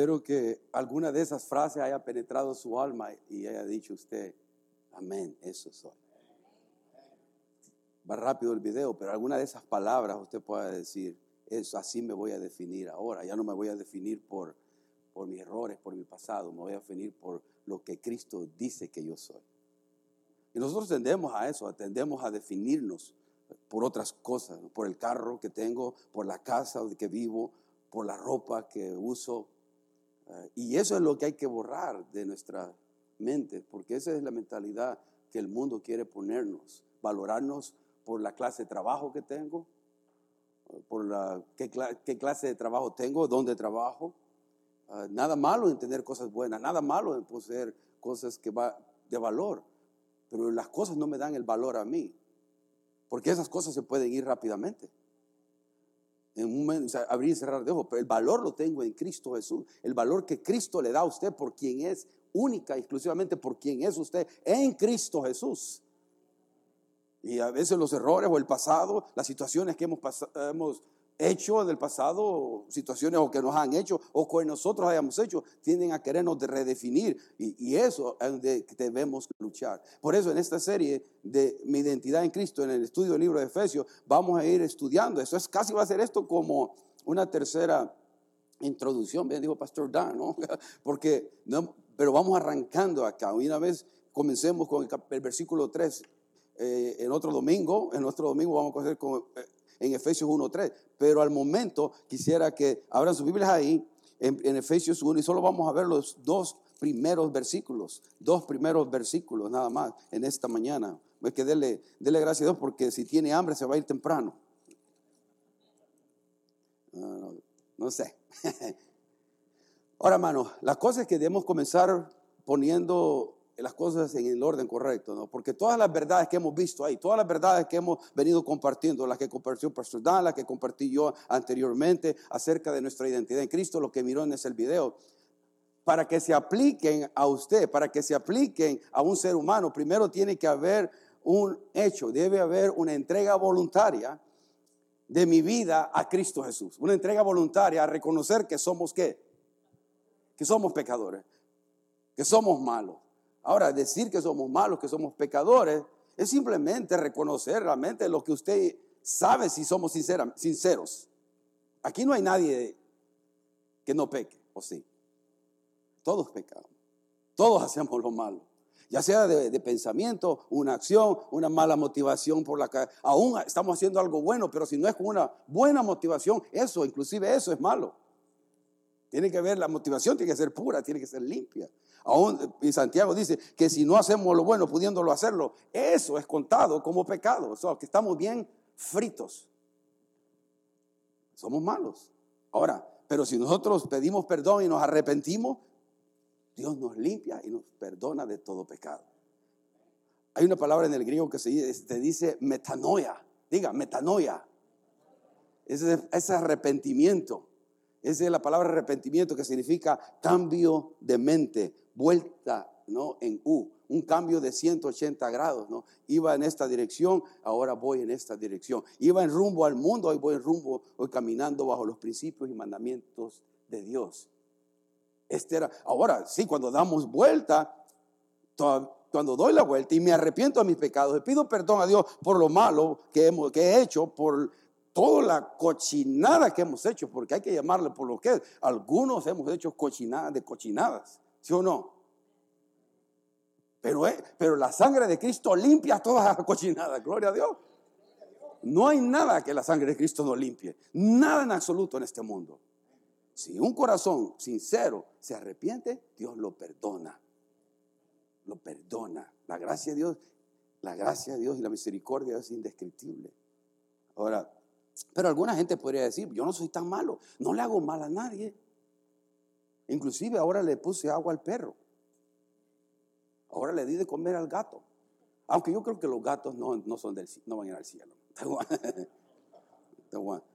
Espero que alguna de esas frases haya penetrado su alma y haya dicho usted, amén, eso soy. Va rápido el video, pero alguna de esas palabras usted pueda decir, eso así me voy a definir ahora. Ya no me voy a definir por, por mis errores, por mi pasado, me voy a definir por lo que Cristo dice que yo soy. Y nosotros tendemos a eso, tendemos a definirnos por otras cosas, por el carro que tengo, por la casa que vivo, por la ropa que uso. Eh, y eso es lo que hay que borrar de nuestra mente, porque esa es la mentalidad que el mundo quiere ponernos, valorarnos por la clase de trabajo que tengo, por la, qué, clase de trabajo tengo, dónde trabajo. Ah, nada malo en tener cosas buenas, nada malo en poseer cosas que va de valor, pero las cosas no me dan el valor a mí, porque esas cosas se pueden ir rápidamente. En un momento, abrir y cerrar de ojos, pero el valor lo tengo en Cristo Jesús, el valor que Cristo le da a usted por quien es, única, exclusivamente por quien es usted en Cristo Jesús. Y a veces los errores o el pasado, las situaciones que hemos, hemos hecho en el pasado, situaciones o que nos han hecho o que nosotros hayamos hecho, tienden a querernos redefinir. Y, eso es donde debemos luchar. Por eso en esta serie de mi identidad en Cristo, en el estudio del libro de Efesios, vamos a ir estudiando. Eso es casi va a ser esto como una tercera introducción, bien dijo Pastor Dan, ¿no? Porque, pero vamos arrancando acá. Una vez comencemos con el, versículo 3 eh, en otro domingo, en otro domingo vamos a coger con, eh, en Efesios 1.3, pero al momento quisiera que abran sus Biblias ahí en, Efesios 1 y solo vamos a ver los dos primeros versículos, dos primeros versículos nada más en esta mañana. Hay que dele, dele gracias a Dios porque si tiene hambre se va a ir temprano. no, no sé. Ahora, hermano, la cosa es que debemos comenzar poniendo las cosas en el orden correcto, ¿no? Porque todas las verdades que hemos visto ahí, todas las verdades que hemos venido compartiendo, las que compartió Pastor Dan, las que compartí yo anteriormente acerca de nuestra identidad en Cristo, lo que miró en ese video, para que se apliquen a usted, para que se apliquen a un ser humano, primero tiene que haber un hecho, debe haber una entrega voluntaria de mi vida a Cristo Jesús, una entrega voluntaria a reconocer que somos qué, que somos pecadores, que somos malos Ahora, decir que somos malos, que somos pecadores, es simplemente reconocer realmente lo que usted sabe si somos sinceros. Aquí no hay nadie que no peque, ¿o sí? Todos pecamos. Todos hacemos lo malo. Ya sea de, pensamiento, una acción, una mala motivación por la que aún estamos haciendo algo bueno, pero si no es con una buena motivación, eso, inclusive eso es malo. Tiene que ver, la motivación tiene que ser pura, tiene que ser limpia. Y Santiago dice que si no hacemos lo bueno pudiéndolo hacerlo, eso es contado como pecado. O que estamos bien fritos. Somos malos. Ahora, pero si nosotros pedimos perdón y nos arrepentimos, Dios nos limpia y nos perdona de todo pecado. Hay una palabra en el griego que se dice metanoia. Diga, metanoia. Ese es arrepentimiento. Es la palabra arrepentimiento que significa cambio de mente, vuelta, ¿no? En U, un cambio de 180 grados, ¿no? Iba en esta dirección, ahora voy en esta dirección. Iba en rumbo al mundo, hoy voy en rumbo, hoy caminando bajo los principios y mandamientos de Dios. Este era, ahora sí, cuando damos vuelta, cuando doy la vuelta y me arrepiento de mis pecados, le pido perdón a Dios por lo malo que, hemos, que he hecho, por toda la cochinada que hemos hecho, porque hay que llamarle por lo que es. Algunos hemos hecho cochinadas de cochinadas, ¿sí o no? Pero, eh, pero la sangre de Cristo limpia todas las cochinadas, gloria a Dios. No hay nada que la sangre de Cristo no limpie, nada en absoluto en este mundo. Si un corazón sincero se arrepiente, Dios lo perdona. Lo perdona. La gracia de Dios, la gracia de Dios y la misericordia es indescriptible. Ahora, pero alguna gente podría decir, yo no soy tan malo, no le hago mal a nadie. Inclusive ahora le puse agua al perro. Ahora le di de comer al gato. Aunque yo creo que los gatos no, son del, no van a ir al cielo.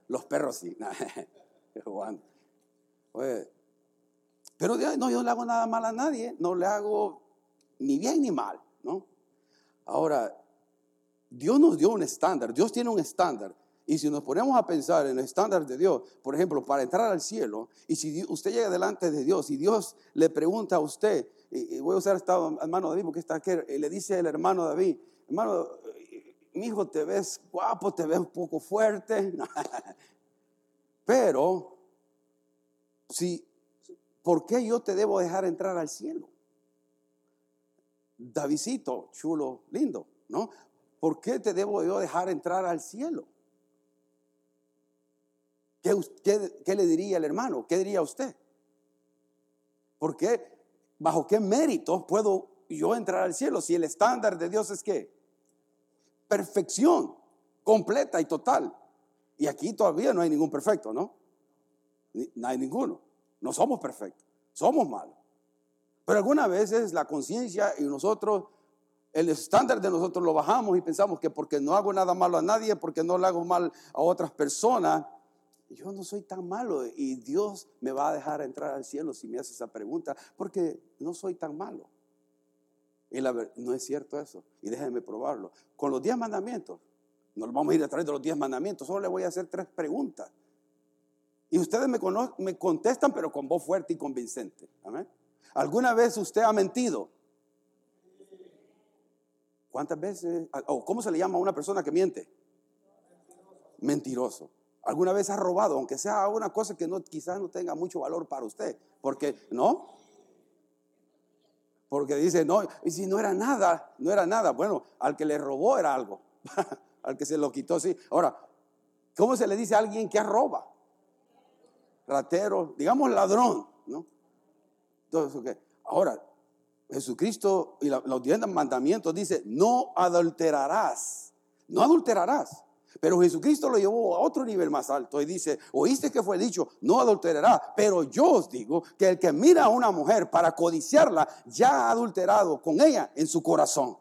Los perros sí. Pero no, yo no le hago nada mal a nadie. No le hago ni bien ni mal. ¿no? Ahora, Dios nos dio un estándar. Dios tiene un estándar Y si nos ponemos a pensar en el estándar de Dios, por ejemplo, para entrar al cielo, y si usted llega delante de Dios y Dios le pregunta a usted, y voy a usar esta hermano David porque está aquí, le dice el hermano David, hermano, mi hijo te ves guapo, te ves un poco fuerte, pero si, ¿por qué yo te debo dejar entrar al cielo? Davidito, chulo, lindo, ¿no? ¿Por qué te debo yo dejar entrar al cielo? ¿Qué, le diría el hermano? ¿Qué diría usted? ¿Por qué? ¿Bajo qué méritos puedo yo entrar al cielo si el estándar de Dios es qué? Perfección completa y total. Y aquí todavía no hay ningún perfecto, ¿no? No hay ninguno. No somos perfectos, somos malos. Pero algunas veces la conciencia y nosotros, el estándar de nosotros lo bajamos y pensamos que porque no hago nada malo a nadie, porque no le hago mal a otras personas, yo no soy tan malo y Dios me va a dejar entrar al cielo si me hace esa pregunta, porque no soy tan malo. Y la, no es cierto eso. Y déjenme probarlo. Con los diez mandamientos, no vamos a ir a través de los diez mandamientos, solo le voy a hacer tres preguntas. Y ustedes me, me contestan, pero con voz fuerte y convincente. Amén. ¿Alguna vez usted ha mentido? ¿Cuántas veces? ¿O cómo se le llama a una persona que miente? Mentiroso. ¿Alguna vez ha robado, aunque sea una cosa que no, quizás no tenga mucho valor para usted? Porque, ¿no? Porque dice, no, y si no era nada, no era nada. Bueno, al que le robó era algo. al que se lo quitó, sí. Ahora, ¿cómo se le dice a alguien que roba? Ratero, digamos ladrón, ¿no? Entonces, Ahora, Jesucristo y los diez mandamientos dice, no adulterarás, no adulterarás. Pero Jesucristo lo llevó a otro nivel más alto y dice, oíste que fue dicho, no adulterará, pero yo os digo que el que mira a una mujer para codiciarla, ya ha adulterado con ella en su corazón.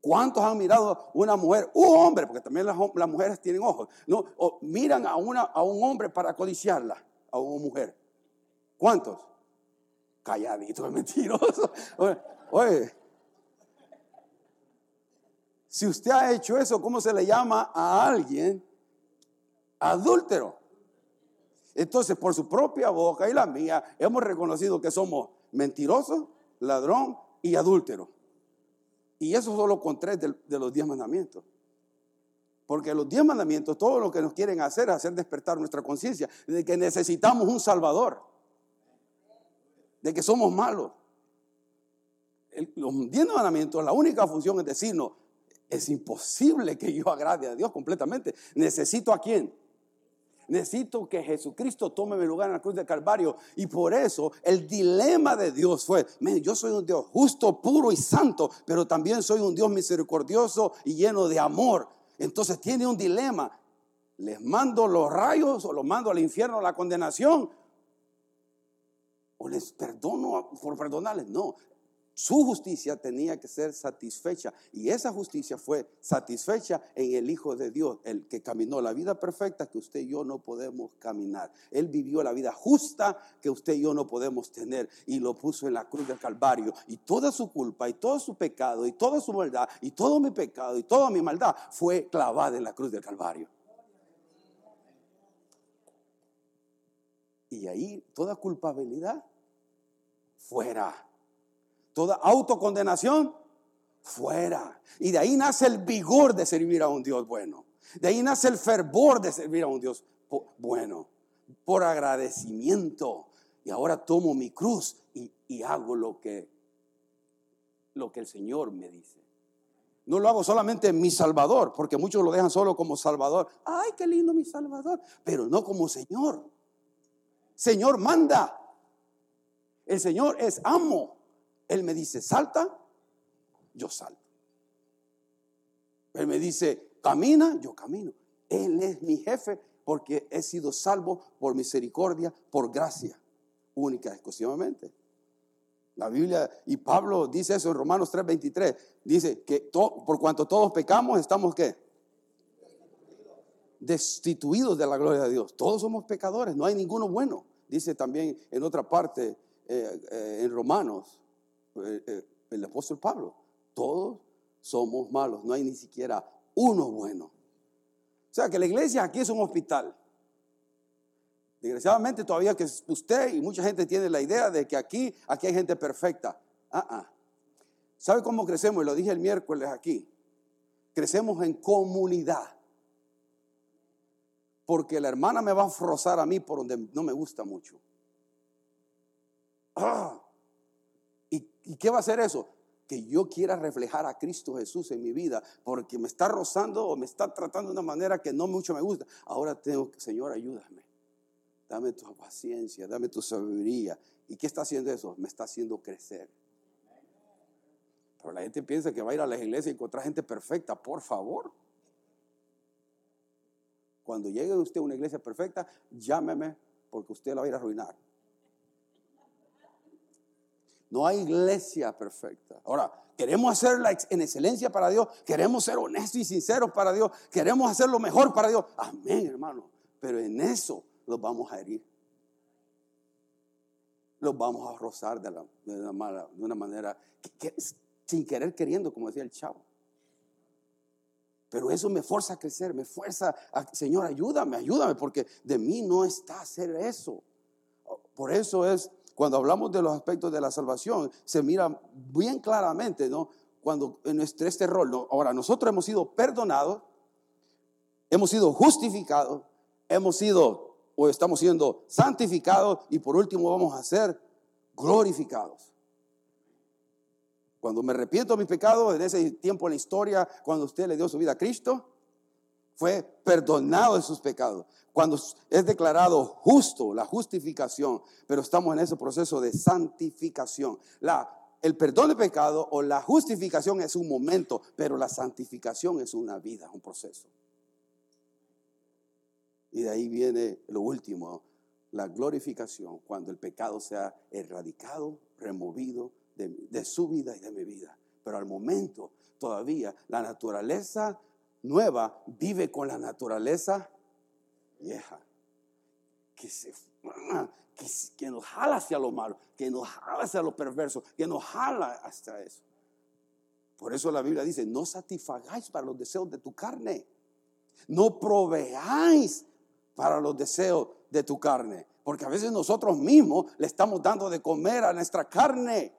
¿Cuántos han mirado a una mujer, un hombre, porque también las, mujeres tienen ojos, no, miran a, una, a un hombre para codiciarla? a una mujer. ¿Cuántos? Calladito, mentiroso. Oye, si usted ha hecho eso, ¿cómo se le llama a alguien adúltero? Entonces, por su propia boca y la mía, hemos reconocido que somos mentirosos, ladrón y adúltero. Y eso solo con tres de, los diez mandamientos. Porque los diez mandamientos, todo lo que nos quieren hacer es hacer despertar nuestra conciencia de que necesitamos un Salvador, de que somos malos. los diez mandamientos, la única función es decirnos, es imposible que yo agrade a Dios completamente. Necesito a quién? Necesito que Jesucristo tome mi lugar en la cruz del Calvario. Y por eso el dilema de Dios fue, yo soy un Dios justo, puro y santo, pero también soy un Dios misericordioso y lleno de amor. Entonces tiene un dilema. ¿Les mando los rayos o los mando al infierno la condenación? ¿O les perdono por perdonarles? No. Su justicia tenía que ser satisfecha y esa justicia fue satisfecha en el Hijo de Dios, el que caminó la vida perfecta que usted y yo no podemos caminar. Él vivió la vida justa que usted y yo no podemos tener y lo puso en la cruz del Calvario. Y toda su culpa y todo su pecado y toda su maldad y todo mi pecado y toda mi maldad fue clavada en la cruz del Calvario. Y ahí toda culpabilidad fuera toda autocondenación fuera. Y de ahí nace el vigor de servir a un Dios bueno. De ahí nace el fervor de servir a un Dios bueno. Por agradecimiento. Y ahora tomo mi cruz y, hago lo que, lo que el Señor me dice. No lo hago solamente en mi Salvador, porque muchos lo dejan solo como Salvador. Ay, qué lindo mi Salvador, pero no como Señor. Señor manda. El Señor es amo. Él me dice, salta, yo salto. Él me dice, camina, yo camino. Él es mi jefe porque he sido salvo por misericordia, por gracia, única, exclusivamente. La Biblia y Pablo dice eso en Romanos 3:23. Dice que por cuanto todos pecamos, estamos qué? Destituidos de la gloria de Dios. Todos somos pecadores, no hay ninguno bueno. Dice también en otra parte, eh, eh, en Romanos, el apóstol Pablo. Todos somos malos. No hay ni siquiera uno bueno. O sea que la iglesia aquí es un hospital. Desgraciadamente todavía que usted y mucha gente tiene la idea de que aquí, aquí hay gente perfecta. Ah, ah. ¿Sabe cómo crecemos? Y lo dije el miércoles aquí. Crecemos en comunidad. Porque la hermana me va a frozar a mí por donde no me gusta mucho. Ah. ¿Y, ¿Y qué va a hacer eso? que yo quiera reflejar a Cristo Jesús en mi vida, porque me está rozando o me está tratando de una manera que no mucho me gusta. Ahora tengo que, Señor, ayúdame. Dame tu paciencia, dame tu sabiduría. ¿Y qué está haciendo eso? Me está haciendo crecer. Pero la gente piensa que va a ir a la iglesia y encontrar gente perfecta. Por favor. Cuando llegue usted a una iglesia perfecta, llámeme porque usted la va a ir a arruinar. No hay iglesia perfecta. Ahora, queremos hacerla en excelencia para Dios, queremos ser honestos y sinceros para Dios, queremos hacer lo mejor para Dios. Amén, hermano. Pero en eso los vamos a herir. Los vamos a rozar de, una, manera sin querer queriendo, como decía el chavo. Pero eso me fuerza a crecer, me fuerza a, Señor, ayúdame, ayúdame, porque de mí no está hacer eso. Por eso es cuando hablamos de los aspectos de la salvación, se mira bien claramente, ¿no? Cuando en nuestro, este rol, ¿no? ahora nosotros hemos sido perdonados, hemos sido justificados, hemos sido o estamos siendo santificados y por último vamos a ser glorificados. Cuando me arrepiento de mis pecados, en ese tiempo en la historia, cuando usted le dio su vida a Cristo, fue perdonado de sus pecados. Cuando es declarado justo, la justificación, pero estamos en ese proceso de santificación. La, el perdón de pecado o la justificación es un momento, pero la santificación es una vida, un proceso. Y de ahí viene lo último, la glorificación, cuando el pecado sea erradicado, removido de, de su vida y de mi vida. Pero al momento todavía la naturaleza nueva vive con la naturaleza vieja. Que, se, que, nos jala hacia lo malo, que nos jala hacia lo perverso, que nos jala hasta eso. Por eso la Biblia dice, no satisfagáis para los deseos de tu carne. No proveáis para los deseos de tu carne. Porque a veces nosotros mismos le estamos dando de comer a nuestra carne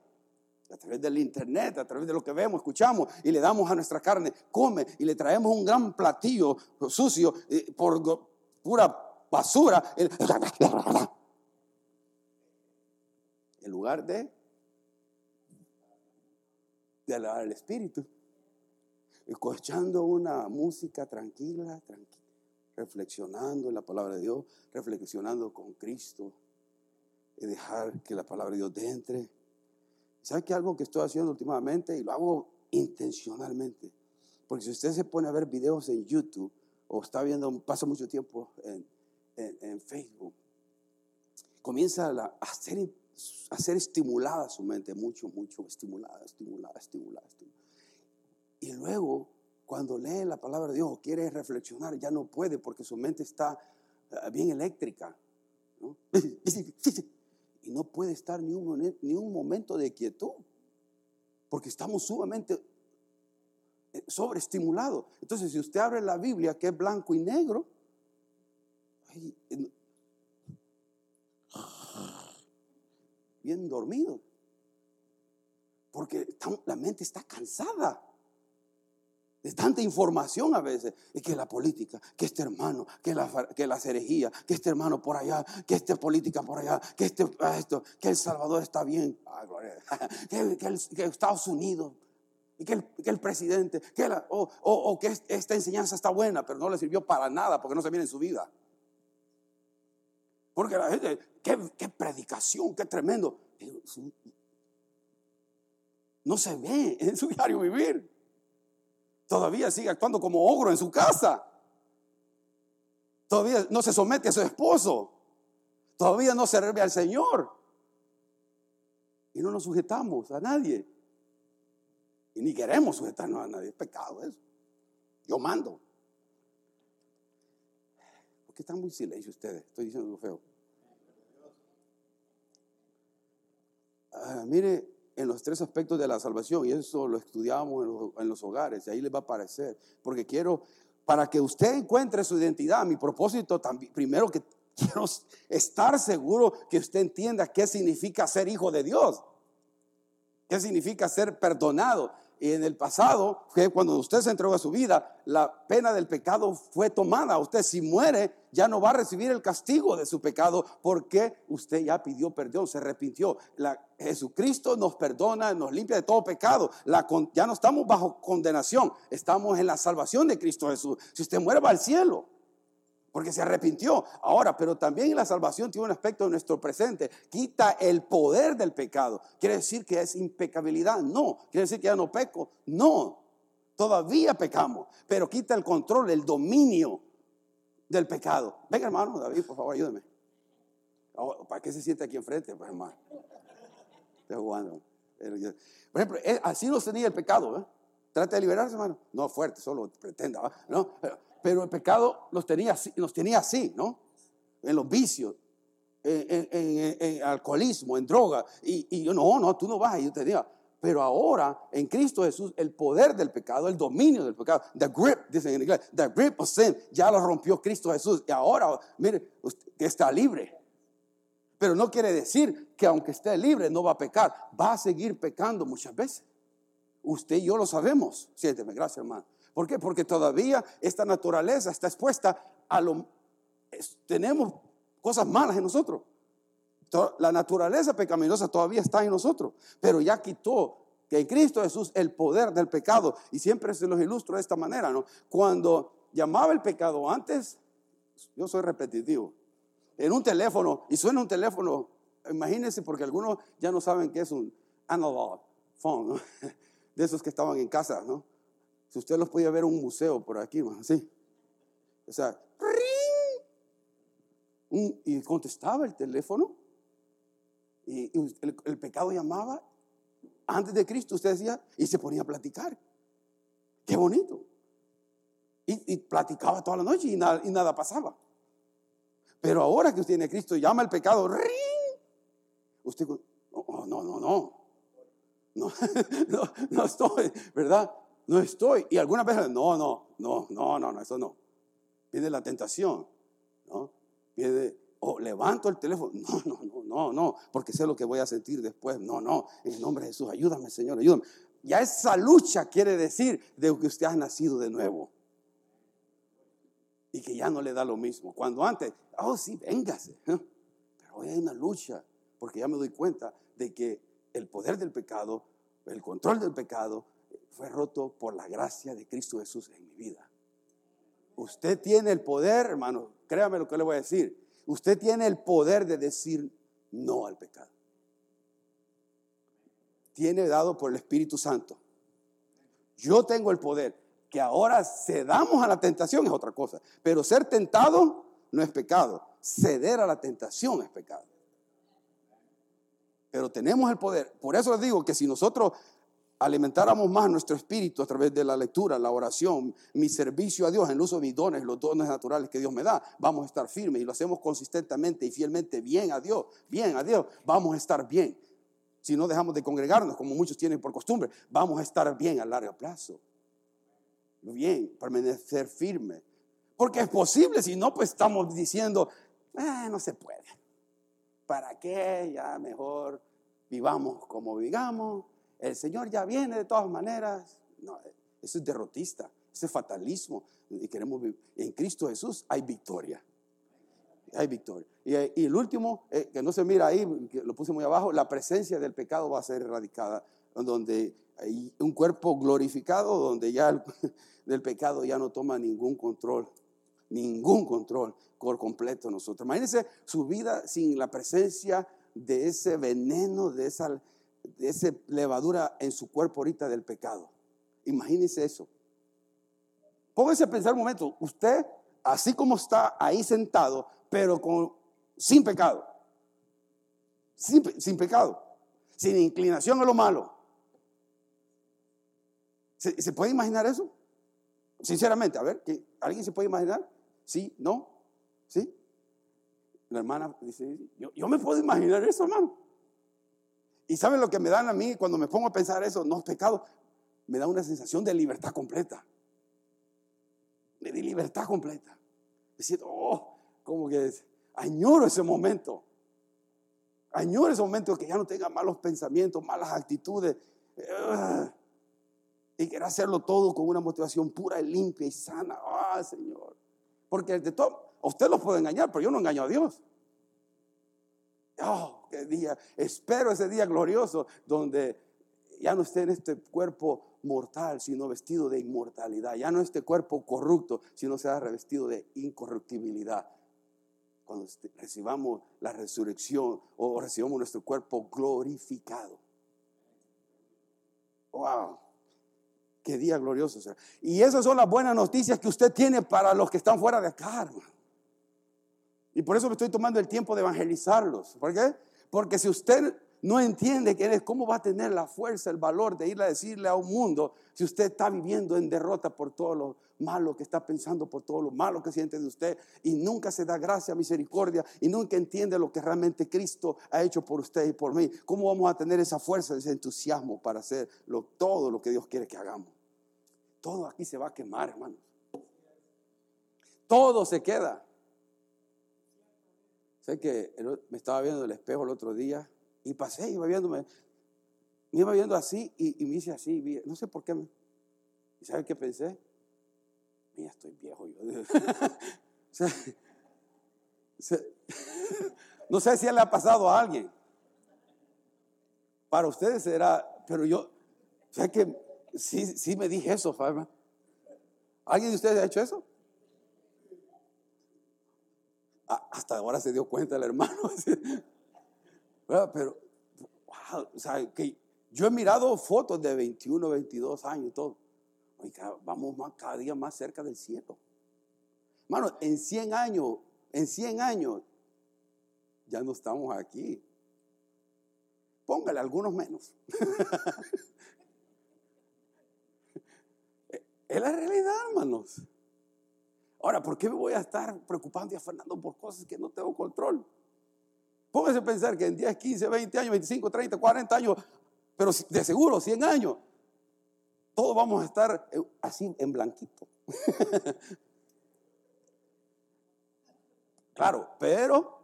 a través del internet, a través de lo que vemos, escuchamos y le damos a nuestra carne, come y le traemos un gran platillo sucio eh, por pura basura. En lugar de, de alabar el Espíritu, escuchando una música tranquila, tranquila, reflexionando en la palabra de Dios, reflexionando con Cristo y dejar que la palabra de Dios entre ¿Sabe que algo que estoy haciendo últimamente y lo hago intencionalmente? Porque si usted se pone a ver videos en YouTube o está viendo, pasa mucho tiempo en, Facebook, comienza a, ser, a ser estimulada su mente, mucho, mucho, estimulada, estimulada, estimulada, estimulada. Y luego, cuando lee la palabra de Dios o quiere reflexionar, ya no puede porque su mente está ah, bien eléctrica. y no puede estar ni un, ni un momento de quietud, porque estamos sumamente sobreestimulados. Entonces, si usted abre la Biblia, que es blanco y negro, bien dormido, porque la mente está cansada de tanta información a veces, y que la política, que este hermano, que la, que la que este hermano por allá, que esta política por allá, que este, ah, esto, que El Salvador está bien, que, que, Estados Unidos, y que el, presidente, que la, o, o, que esta enseñanza está buena, pero no le sirvió para nada porque no se viene en su vida. Porque la gente, qué, predicación, qué tremendo. No se ve en su diario vivir todavía sigue actuando como ogro en su casa. Todavía no se somete a su esposo. Todavía no se sirve al Señor. Y no nos sujetamos a nadie. Y ni queremos sujetarnos a nadie. Es pecado eso. Yo mando. ¿Por qué están muy silencio ustedes? Estoy diciendo lo feo. Ah, mire, en los tres aspectos de la salvación y eso lo estudiamos en los, en los hogares y ahí les va a aparecer. Porque quiero, para que usted encuentre su identidad, mi propósito también, primero que quiero estar seguro que usted entienda qué significa ser hijo de Dios. ¿Qué significa ser perdonado? Y en el pasado, que cuando usted se entregó a su vida, la pena del pecado fue tomada. Usted si muere, ya no va a recibir el castigo de su pecado porque usted ya pidió perdón, se arrepintió. Jesucristo nos perdona, nos limpia de todo pecado. Ya no estamos bajo condenación, estamos en la salvación de Cristo Jesús. Si usted muere, va al cielo porque se arrepintió. Ahora, pero también la salvación tiene un aspecto de nuestro presente. Quita el poder del pecado. ¿Quiere decir que es impecabilidad? No. ¿Quiere decir que ya no peco? No. Todavía pecamos, pero quita el control, el dominio del pecado. Venga, hermano, David, por favor, ayúdeme. Oh, ¿Para qué se siente aquí enfrente, pues, hermano? Estoy jugando. Por ejemplo, así no tenía el pecado. ¿eh? Trate de liberarse, hermano. No fuerte, solo pretenda. ¿no? pero el pecado los tenía, así, ¿no? En los vicios, en, alcoholismo, en droga. Y, yo, no, no, tú no vas. Y yo te digo, pero ahora en Cristo Jesús, el poder del pecado, el dominio del pecado, the grip, dicen en inglés, the grip of sin, ya lo rompió Cristo Jesús. Y ahora, mire, que está libre. Pero no quiere decir que aunque esté libre no va a pecar, va a seguir pecando muchas veces. Usted y yo lo sabemos. Siénteme, gracias hermano. ¿Por qué? Porque todavía esta naturaleza está expuesta a lo... tenemos cosas malas en nosotros. La naturaleza pecaminosa todavía está en nosotros, pero ya quitó que en Cristo Jesús el poder del pecado, y siempre se los ilustro de esta manera, ¿no? Cuando llamaba el pecado antes, yo soy repetitivo, en un teléfono, y suena un teléfono, imagínense, porque algunos ya no saben qué es un analog phone, de esos que estaban en casa, ¿no? Si usted los podía ver en un museo por aquí, así. O sea, y contestaba el teléfono. Y, el, pecado llamaba. Antes de Cristo, usted decía, y se ponía a platicar. Qué bonito. Y, platicaba toda la noche y nada, y nada pasaba. Pero ahora que usted tiene Cristo, llama el pecado. Usted, no, no, no, no. No, no, no estoy, ¿verdad? No estoy. Y algunas veces, no, no, no, no, no, no, eso no. Viene la tentación, ¿no? Viene, o levanto el teléfono, no, no, no, no, no, porque sé lo que voy a sentir después. No, no, en el nombre de Jesús, ayúdame, Señor, ayúdame. Ya esa lucha quiere decir de que usted ha nacido de nuevo. Y que ya no le da lo mismo. Cuando antes, oh sí, véngase. Pero hoy hay una lucha, porque ya me doy cuenta de que el poder del pecado, el control del pecado, fue roto por la gracia de Cristo Jesús en mi vida. Usted tiene el poder, hermano, créame lo que le voy a decir. Usted tiene el poder de decir no al pecado. Tiene dado por el Espíritu Santo. Yo tengo el poder. Que ahora cedamos a la tentación es otra cosa. Pero ser tentado no es pecado. Ceder a la tentación es pecado. Pero tenemos el poder. Por eso les digo que si nosotros alimentáramos más nuestro espíritu a través de la lectura, la oración, mi servicio a Dios, el uso de mis dones, los dones naturales que Dios me da, vamos a estar firmes y lo hacemos consistentemente y fielmente bien a Dios, bien a Dios, vamos a estar bien. Si no dejamos de congregarnos, como muchos tienen por costumbre, vamos a estar bien a largo plazo. Bien, permanecer firme. Porque es posible, si no, pues estamos diciendo, eh, no se puede. ¿Para qué? Ya mejor vivamos como vivamos el Señor ya viene de todas maneras. No, eso es derrotista, ese es fatalismo. Y queremos En Cristo Jesús hay victoria. Hay victoria. Y, el último, eh, que no se mira ahí, que lo puse muy abajo, la presencia del pecado va a ser erradicada, donde hay un cuerpo glorificado, donde ya el, del pecado ya no toma ningún control, ningún control por completo nosotros. Imagínense su vida sin la presencia de ese veneno, de esa esa levadura en su cuerpo ahorita del pecado. Imagínese eso. Póngase a pensar un momento, usted, así como está ahí sentado, pero con, sin pecado, sin, pecado, sin inclinación a lo malo. ¿Se, puede imaginar eso? Sinceramente, a ver, ¿alguien se puede imaginar? ¿Sí? ¿No? ¿Sí? La hermana dice, yo, yo me puedo imaginar eso, hermano. Y ¿saben lo que me dan a mí cuando me pongo a pensar eso? No es pecado. Me da una sensación de libertad completa. De libertad completa. Decir, oh, como que añoro ese momento. Añoro ese momento que ya no tenga malos pensamientos, malas actitudes. y quiero hacerlo todo con una motivación pura y limpia y sana. Ah, Señor. Porque de todo, usted lo puede engañar, pero yo no engaño a Dios. Oh, qué día. Espero ese día glorioso donde ya no esté en este cuerpo mortal, sino vestido de inmortalidad. Ya no este cuerpo corrupto, sino sea revestido de incorruptibilidad. Cuando este, recibamos la resurrección o recibamos nuestro cuerpo glorificado. Wow. Qué día glorioso será. Y esas son las buenas noticias que usted tiene para los que están fuera de acá, Y por eso me estoy tomando el tiempo de evangelizarlos. ¿Por qué? Porque si usted no entiende que es, ¿cómo va a tener la fuerza, el valor de ir a decirle a un mundo si usted está viviendo en derrota por todo lo malo que está pensando, por todo lo malo que siente de usted y nunca se da gracia, misericordia y nunca entiende lo que realmente Cristo ha hecho por usted y por mí? ¿Cómo vamos a tener esa fuerza, ese entusiasmo para hacer todo lo que Dios quiere que hagamos? Todo aquí se va a quemar, hermanos. Todo se queda. Sé que me estaba viendo en el espejo el otro día y pasé, iba viéndome, me iba viendo así y, me hice así, no sé por qué. ¿Y sabe qué pensé? Mira, estoy viejo yo. no sé si le ha pasado a alguien. Para ustedes será, pero yo, sé que sí, sí me dije eso, Fabián. ¿Alguien de ustedes ha hecho eso? Ah, hasta ahora se dio cuenta el hermano. Pero, wow, o sea, que yo he mirado fotos de 21, 22 años y todo. vamos más, cada día más cerca del cielo. Hermano, en 100 años, en 100 años, ya no estamos aquí. Póngale algunos menos. es la realidad, hermanos. Ahora, ¿por qué me voy a estar preocupando y afanando por cosas que no tengo control? Póngase a pensar que en 10, 15, 20 años, 25, 30, 40 años, pero de seguro 100 años, todos vamos a estar así en blanquito. claro, pero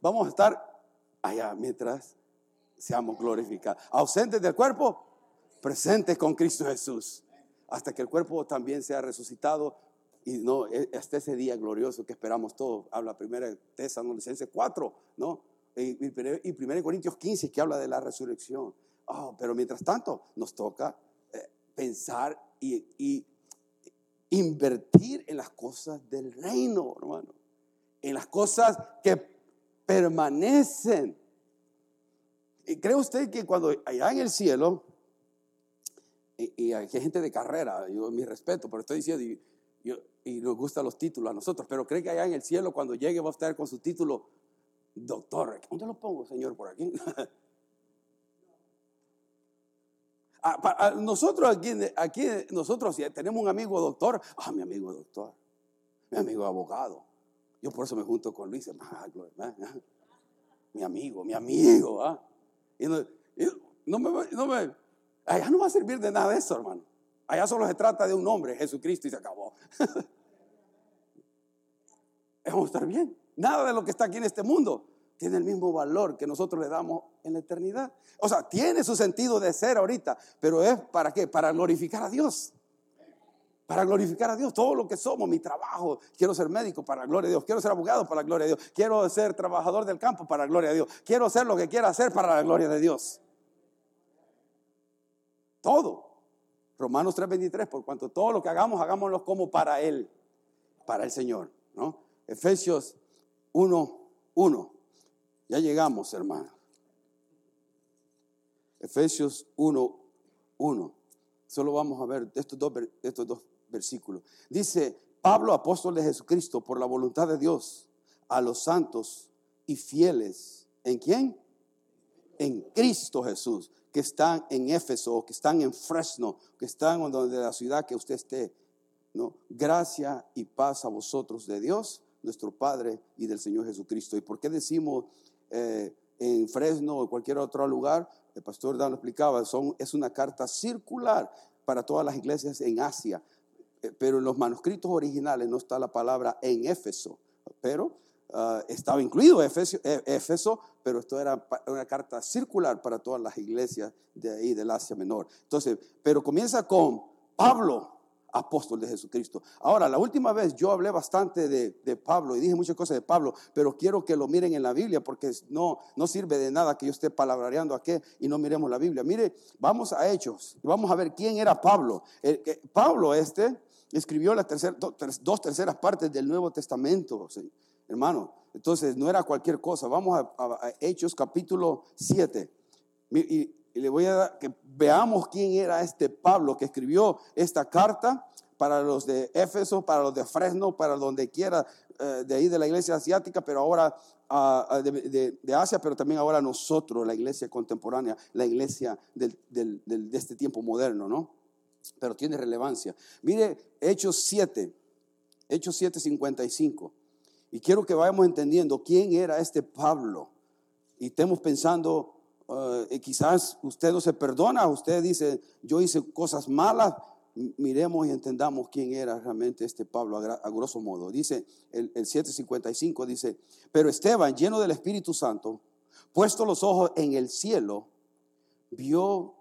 vamos a estar allá mientras seamos glorificados. Ausentes del cuerpo, presentes con Cristo Jesús. Hasta que el cuerpo también sea resucitado y no, e, hasta ese día glorioso que esperamos todos, habla primera Tesalonicenses 4, ¿no? Y, y, primera Corintios 15 que habla de la resurrección. Oh, pero mientras tanto nos toca eh, pensar y, y, invertir en las cosas del reino, hermano. En las cosas que permanecen. ¿Y cree usted que cuando allá en el cielo, y, hay gente de carrera, yo mi respeto, pero estoy diciendo, y nos gustan los títulos a nosotros, pero cree que allá en el cielo cuando llegue va a estar con su título doctor. ¿Dónde lo pongo, Señor? Por aquí. Ah, nosotros aquí, aquí, nosotros tenemos un amigo doctor, ah, mi amigo doctor, mi amigo abogado. Yo por eso me junto con Luis, ah, mi amigo, mi amigo. ¿ah? Y no, no, me, no me, allá no va a servir de nada eso, hermano. Allá solo se trata de un hombre, Jesucristo, y se acabó. vamos a estar bien. Nada de lo que está aquí en este mundo tiene el mismo valor que nosotros le damos en la eternidad. O sea, tiene su sentido de ser ahorita, pero es para qué? Para glorificar a Dios. Para glorificar a Dios, todo lo que somos, mi trabajo, quiero ser médico para la gloria de Dios, quiero ser abogado para la gloria de Dios, quiero ser trabajador del campo para la gloria de Dios, quiero hacer lo que quiera hacer para la gloria de Dios. Todo. Romanos 3:23, por cuanto todo lo que hagamos, hagámoslo como para Él, para el Señor, ¿no? Efesios 1, 1. Ya llegamos, hermano. Efesios 1, 1. Solo vamos a ver estos dos, estos dos versículos. Dice, Pablo, apóstol de Jesucristo, por la voluntad de Dios, a los santos y fieles. ¿En quién? En Cristo Jesús, que están en Éfeso, que están en Fresno, que están donde la ciudad que usted esté. ¿no? Gracia y paz a vosotros de Dios nuestro Padre y del Señor Jesucristo. ¿Y por qué decimos eh, en Fresno o cualquier otro lugar, el pastor Dan lo explicaba, son, es una carta circular para todas las iglesias en Asia. Eh, pero en los manuscritos originales no está la palabra en Éfeso, pero ah, estaba incluido Éfeso, Éfeso, pero esto era una carta circular para todas las iglesias de ahí del Asia Menor. Entonces, pero comienza con Pablo, apóstol de Jesucristo. Ahora, la última vez yo hablé bastante de, Pablo y dije muchas cosas de Pablo, pero quiero que lo miren en la Biblia porque no, no sirve de nada que yo esté palabreando aquí y no miremos la Biblia. Mire, vamos a Hechos y vamos a ver quién era Pablo. Pablo este escribió las dos terceras partes del Nuevo Testamento, hermano. Entonces, no era cualquier cosa. Vamos a, Hechos capítulo 7. Y, y le voy a dar que veamos quién era este Pablo que escribió esta carta para los de Éfeso, para los de Fresno, para donde quiera, eh, de ahí de la iglesia asiática, pero ahora ah, ah, de, Asia, pero también ahora nosotros, la iglesia contemporánea, la iglesia de este tiempo moderno, ¿no? Pero tiene relevancia. Mire, Hechos 7, Hechos 7, 55. Y quiero que vayamos entendiendo quién era este Pablo. Y estemos pensando eh, quizás usted no se perdona, usted dice, yo hice cosas malas, miremos y entendamos quién era realmente este Pablo a, grosso modo. Dice el, el 755, dice, pero Esteban, lleno del Espíritu Santo, puesto los ojos en el cielo, vio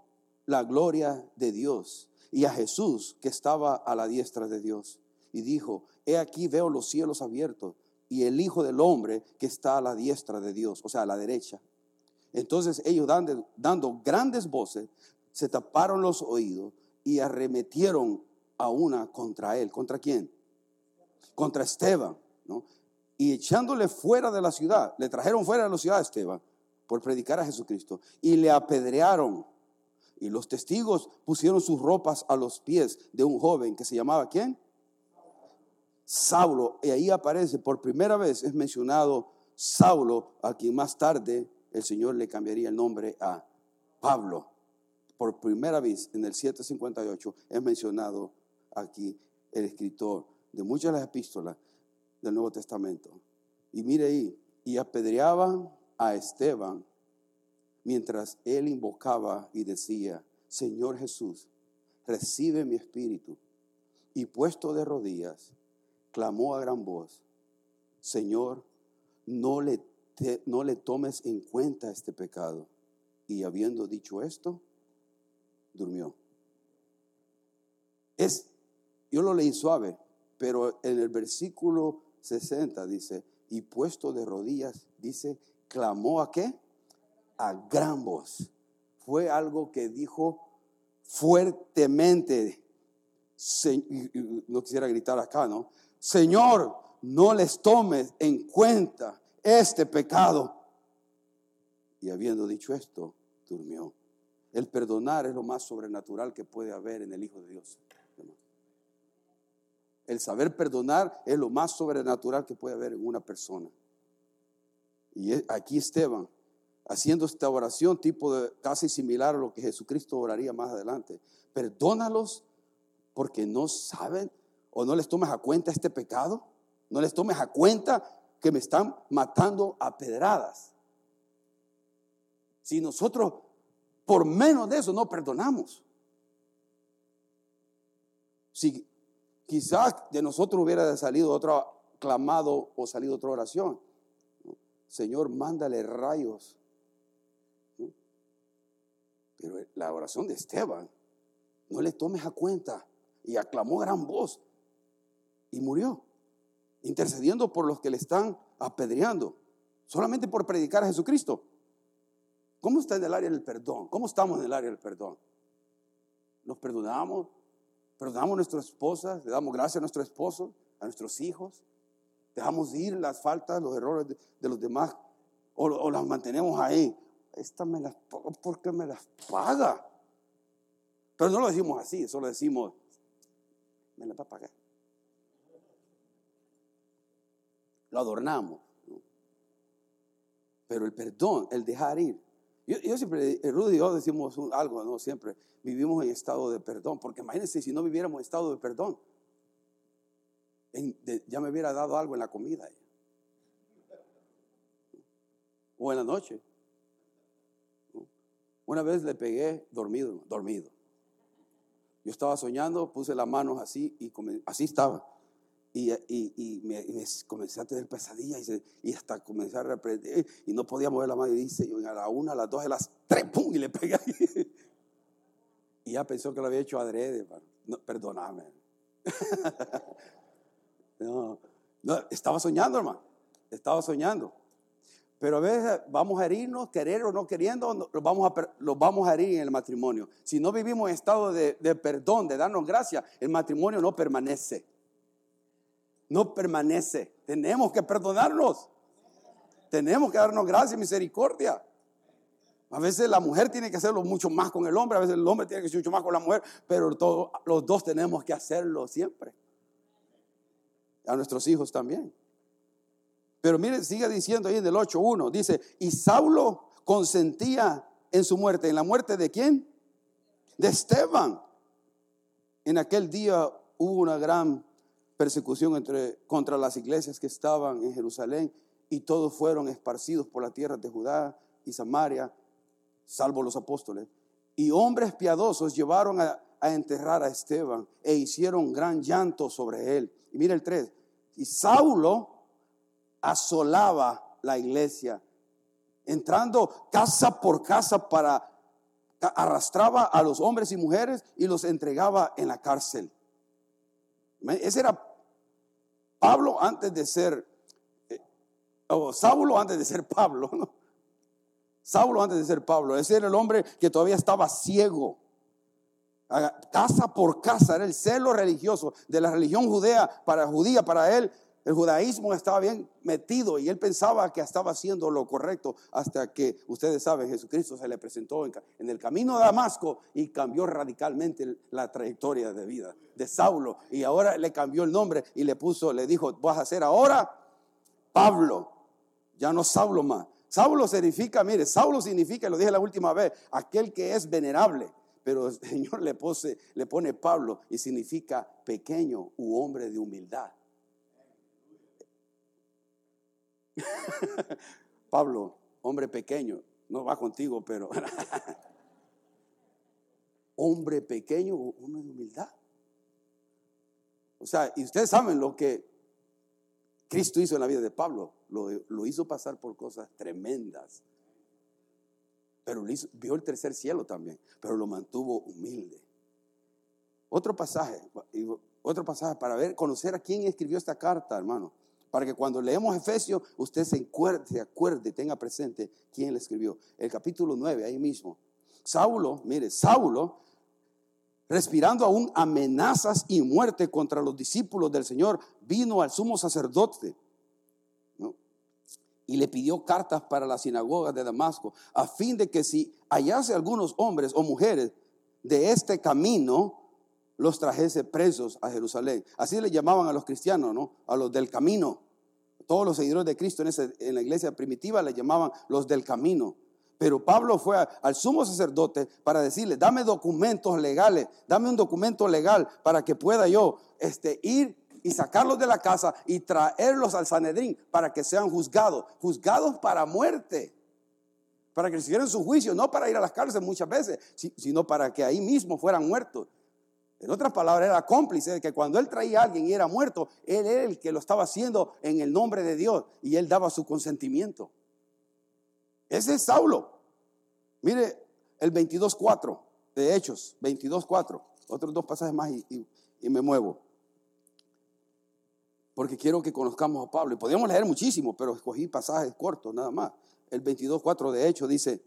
la gloria de Dios y a Jesús que estaba a la diestra de Dios. Y dijo, he aquí veo los cielos abiertos y el Hijo del Hombre que está a la diestra de Dios, o sea, a la derecha. Entonces ellos dando, grandes voces, se taparon los oídos y arremetieron a una contra él. ¿Contra quién? Contra Esteban, ¿no? Y echándole fuera de la ciudad, le trajeron fuera de la ciudad a Esteban por predicar a Jesucristo y le apedrearon. Y los testigos pusieron sus ropas a los pies de un joven que se llamaba ¿quién? Saulo. Y ahí aparece por primera vez, es mencionado Saulo, a quien más tarde el Señor le cambiaría el nombre a Pablo. Por primera vez en el 758 es mencionado aquí el escritor de muchas de las epístolas del Nuevo Testamento. Y mire ahí, y apedreaban a Esteban mientras él invocaba y decía, Señor Jesús, recibe mi espíritu. Y puesto de rodillas, clamó a gran voz, Señor, no le no le tomes en cuenta este pecado. Y habiendo dicho esto, durmió. Es, yo lo leí suave, pero en el versículo 60 dice, y puesto de rodillas, dice, clamó a qué? A gran voz. Fue algo que dijo fuertemente. no quisiera gritar acá, ¿no? Señor, no les tomes en cuenta este pecado. Y habiendo dicho esto, durmió. El perdonar es lo más sobrenatural que puede haber en el Hijo de Dios. El saber perdonar es lo más sobrenatural que puede haber en una persona. Y aquí Esteban, haciendo esta oración, tipo de casi similar a lo que Jesucristo oraría más adelante. Perdónalos porque no saben o no les tomes a cuenta este pecado. No les tomes a cuenta que me están matando a pedradas. Si nosotros por menos de eso no perdonamos. Si quizás de nosotros hubiera salido otro clamado o salido otra oración. Señor, mándale rayos. Pero la oración de Esteban, no le tomes a cuenta. Y aclamó gran voz y murió intercediendo por los que le están apedreando, solamente por predicar a Jesucristo. ¿Cómo está en el área del perdón? ¿Cómo estamos en el área del perdón? ¿Nos perdonamos? ¿Perdonamos a nuestras esposas? ¿Le damos gracias a nuestro esposo? ¿A nuestros hijos? ¿Dejamos ir las faltas, los errores de, los demás? ¿O, las mantenemos ahí? Esta me las paga porque me las paga. Pero no lo decimos así, solo decimos, me las va a pagar. Lo adornamos. Pero el perdón, el dejar ir. Yo, siempre, Rudy y yo decimos algo, ¿no? Siempre vivimos en estado de perdón, porque imagínense si no viviéramos en estado de perdón. ya me hubiera dado algo en la comida. O en la noche. Una vez le pegué dormido, dormido. Yo estaba soñando, puse las manos así y así estaba. Y, me, comencé a tener pesadillas y, hasta comencé a reprender y no podía mover la mano. Y dice, yo a la una, a las dos, a las tres, ¡pum! Y le pegué. Y ya pensó que lo había hecho adrede. No, perdóname. no, no, estaba soñando, hermano. Estaba soñando. Pero a veces vamos a herirnos, querer o no queriendo, los vamos a, los vamos a herir en el matrimonio. Si no vivimos en estado de, perdón, de darnos gracia, el matrimonio no permanece. No permanece. Tenemos que perdonarnos. Tenemos que darnos gracia y misericordia. A veces la mujer tiene que hacerlo mucho más con el hombre, a veces el hombre tiene que hacerlo mucho más con la mujer, pero los dos tenemos que hacerlo siempre. A nuestros hijos también. Pero mire, sigue diciendo ahí en el 8.1, dice, y Saulo consentía en su muerte. ¿En la muerte de quién? De Esteban. En aquel día hubo una gran persecución entre, contra las iglesias que estaban en Jerusalén y todos fueron esparcidos por la tierra de Judá y Samaria, salvo los apóstoles. Y hombres piadosos llevaron a, a enterrar a Esteban e hicieron gran llanto sobre él. Y mire el 3. Y Saulo asolaba la iglesia, entrando casa por casa para arrastraba a los hombres y mujeres y los entregaba en la cárcel. Ese era Pablo antes de ser, eh, o Saulo antes de ser Pablo, Saulo antes de ser Pablo. Ese era el hombre que todavía estaba ciego. Casa por casa, era el celo religioso de la religión judea para judía, para él el judaísmo estaba bien metido y él pensaba que estaba haciendo lo correcto hasta que, ustedes saben, Jesucristo se le presentó en, el camino de Damasco y cambió radicalmente la trayectoria de vida de Saulo. Y ahora le cambió el nombre y le puso, le dijo, vas a ser ahora Pablo, ya no Saulo más. Saulo significa, mire, Saulo significa, lo dije la última vez, aquel que es venerable. Pero el Señor le, le pone Pablo y significa pequeño u hombre de humildad. Pablo, hombre pequeño, no va contigo, pero hombre pequeño, hombre de humildad. O sea, y ustedes saben lo que Cristo hizo en la vida de Pablo. Lo, hizo pasar por cosas tremendas. Pero vio el tercer cielo también, pero lo mantuvo humilde. Otro pasaje, otro pasaje para ver, conocer a quién escribió esta carta, hermano para que cuando leemos Efesios usted se acuerde, se tenga presente quién le escribió. El capítulo 9, ahí mismo. Saulo, mire, Saulo, respirando aún amenazas y muerte contra los discípulos del Señor, vino al sumo sacerdote y le pidió cartas para la sinagoga de Damasco, a fin de que si hallase algunos hombres o mujeres de este camino, los trajese presos a Jerusalén. Así le llamaban a los cristianos, ¿no? A los del camino. Todos los seguidores de Cristo en, la iglesia primitiva le llamaban los del camino. Pero Pablo fue al sumo sacerdote para decirle, dame documentos legales, dame un documento legal para que pueda yo este, ir y sacarlos de la casa y traerlos al Sanedrín para que sean juzgados, juzgados para muerte, para que recibieran su juicio, no para ir a las cárceles muchas veces, sino para que ahí mismo fueran muertos. En otras palabras, era cómplice de que cuando él traía a alguien y era muerto, él era el que lo estaba haciendo en el nombre de Dios y él daba su consentimiento. Ese es Saulo. Mire el 22.4 de Hechos, 22.4. Otros dos pasajes más y, me muevo. Porque quiero que conozcamos a Pablo. Y podríamos leer muchísimo, pero escogí pasajes cortos nada más. El 22.4 de Hechos dice,